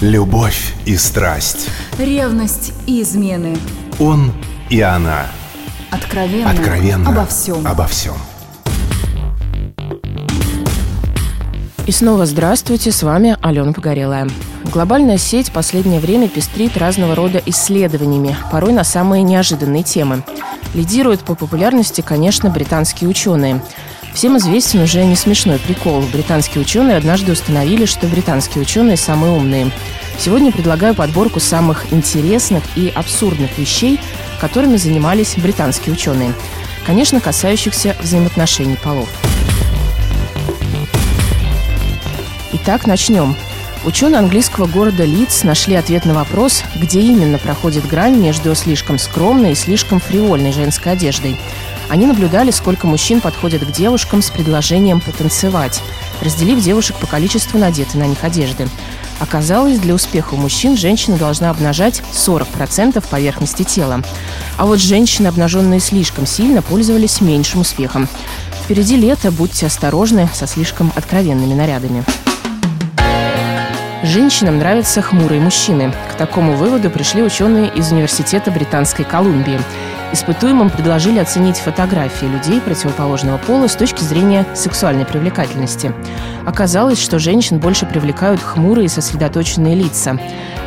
Любовь и страсть. Ревность и измены. Он и она. Откровенно. Откровенно. Обо всем. Обо всем. И снова здравствуйте, с вами Алена Погорелая. Глобальная сеть в последнее время пестрит разного рода исследованиями, порой на самые неожиданные темы. Лидируют по популярности, конечно, британские ученые. Всем известен уже не смешной прикол. Британские ученые однажды установили, что британские ученые самые умные. Сегодня предлагаю подборку самых интересных и абсурдных вещей, которыми занимались британские ученые. Конечно, касающихся взаимоотношений полов. Итак, начнем. Ученые английского города Лидс нашли ответ на вопрос, где именно проходит грань между слишком скромной и слишком фривольной женской одеждой. Они наблюдали, сколько мужчин подходят к девушкам с предложением потанцевать, разделив девушек по количеству надетой на них одежды. Оказалось, для успеха у мужчин женщина должна обнажать 40% поверхности тела. А вот женщины, обнаженные слишком сильно, пользовались меньшим успехом. Впереди лето, будьте осторожны со слишком откровенными нарядами. Женщинам нравятся хмурые мужчины. К такому выводу пришли ученые из Университета Британской Колумбии. Испытуемым предложили оценить фотографии людей противоположного пола с точки зрения сексуальной привлекательности. Оказалось, что женщин больше привлекают хмурые сосредоточенные лица,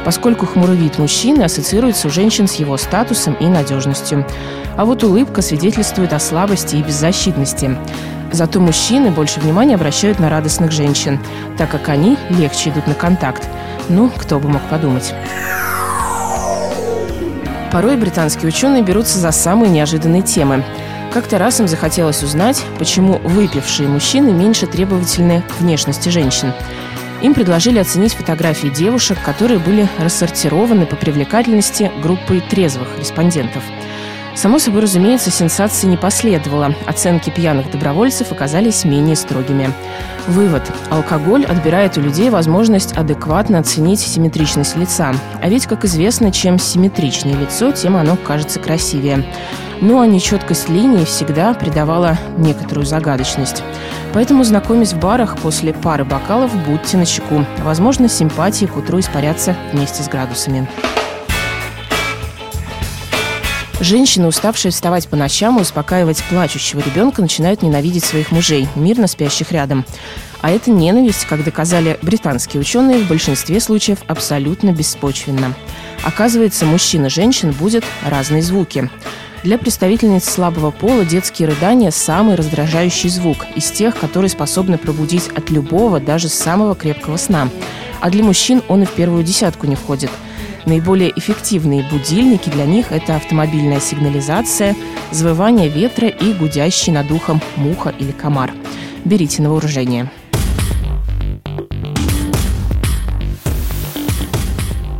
поскольку хмурый вид мужчины ассоциируется у женщин с его статусом и надежностью. А вот улыбка свидетельствует о слабости и беззащитности. Зато мужчины больше внимания обращают на радостных женщин, так как они легче идут на контакт. Ну, кто бы мог подумать. Порой британские ученые берутся за самые неожиданные темы. Как-то раз им захотелось узнать, почему выпившие мужчины меньше требовательны к внешности женщин. Им предложили оценить фотографии девушек, которые были рассортированы по привлекательности группой трезвых респондентов – Само собой, разумеется, сенсации не последовало. Оценки пьяных добровольцев оказались менее строгими. Вывод. Алкоголь отбирает у людей возможность адекватно оценить симметричность лица. А ведь, как известно, чем симметричнее лицо, тем оно кажется красивее. Ну а нечеткость линии всегда придавала некоторую загадочность. Поэтому, знакомясь в барах после пары бокалов, будьте начеку. Возможно, симпатии к утру испарятся вместе с градусами. Женщины, уставшие вставать по ночам и успокаивать плачущего ребенка, начинают ненавидеть своих мужей, мирно спящих рядом. А эта ненависть, как доказали британские ученые, в большинстве случаев абсолютно беспочвенна. Оказывается, мужчин и женщин будет разные звуки. Для представительниц слабого пола детские рыдания – самый раздражающий звук из тех, которые способны пробудить от любого, даже самого крепкого сна. А для мужчин он и в первую десятку не входит – Наиболее эффективные будильники для них – это автомобильная сигнализация, завывание ветра и гудящий над ухом муха или комар. Берите на вооружение.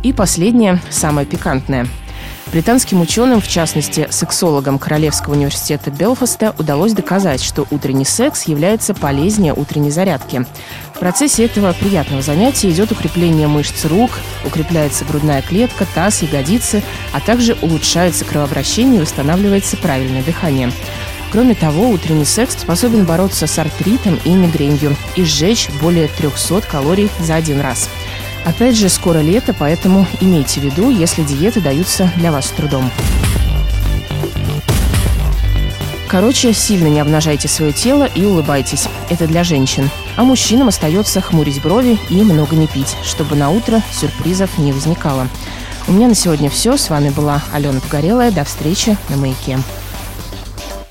И последнее, самое пикантное – Британским ученым, в частности, сексологам Королевского университета Белфаста, удалось доказать, что утренний секс является полезнее утренней зарядки. В процессе этого приятного занятия идет укрепление мышц рук, укрепляется грудная клетка, таз, ягодицы, а также улучшается кровообращение и восстанавливается правильное дыхание. Кроме того, утренний секс способен бороться с артритом и мигренью и сжечь более 300 калорий за один раз – Опять же, скоро лето, поэтому имейте в виду, если диеты даются для вас с трудом. Короче, сильно не обнажайте свое тело и улыбайтесь. Это для женщин. А мужчинам остается хмурить брови и много не пить, чтобы на утро сюрпризов не возникало. У меня на сегодня все. С вами была Алена Погорелая. До встречи на «Маяке».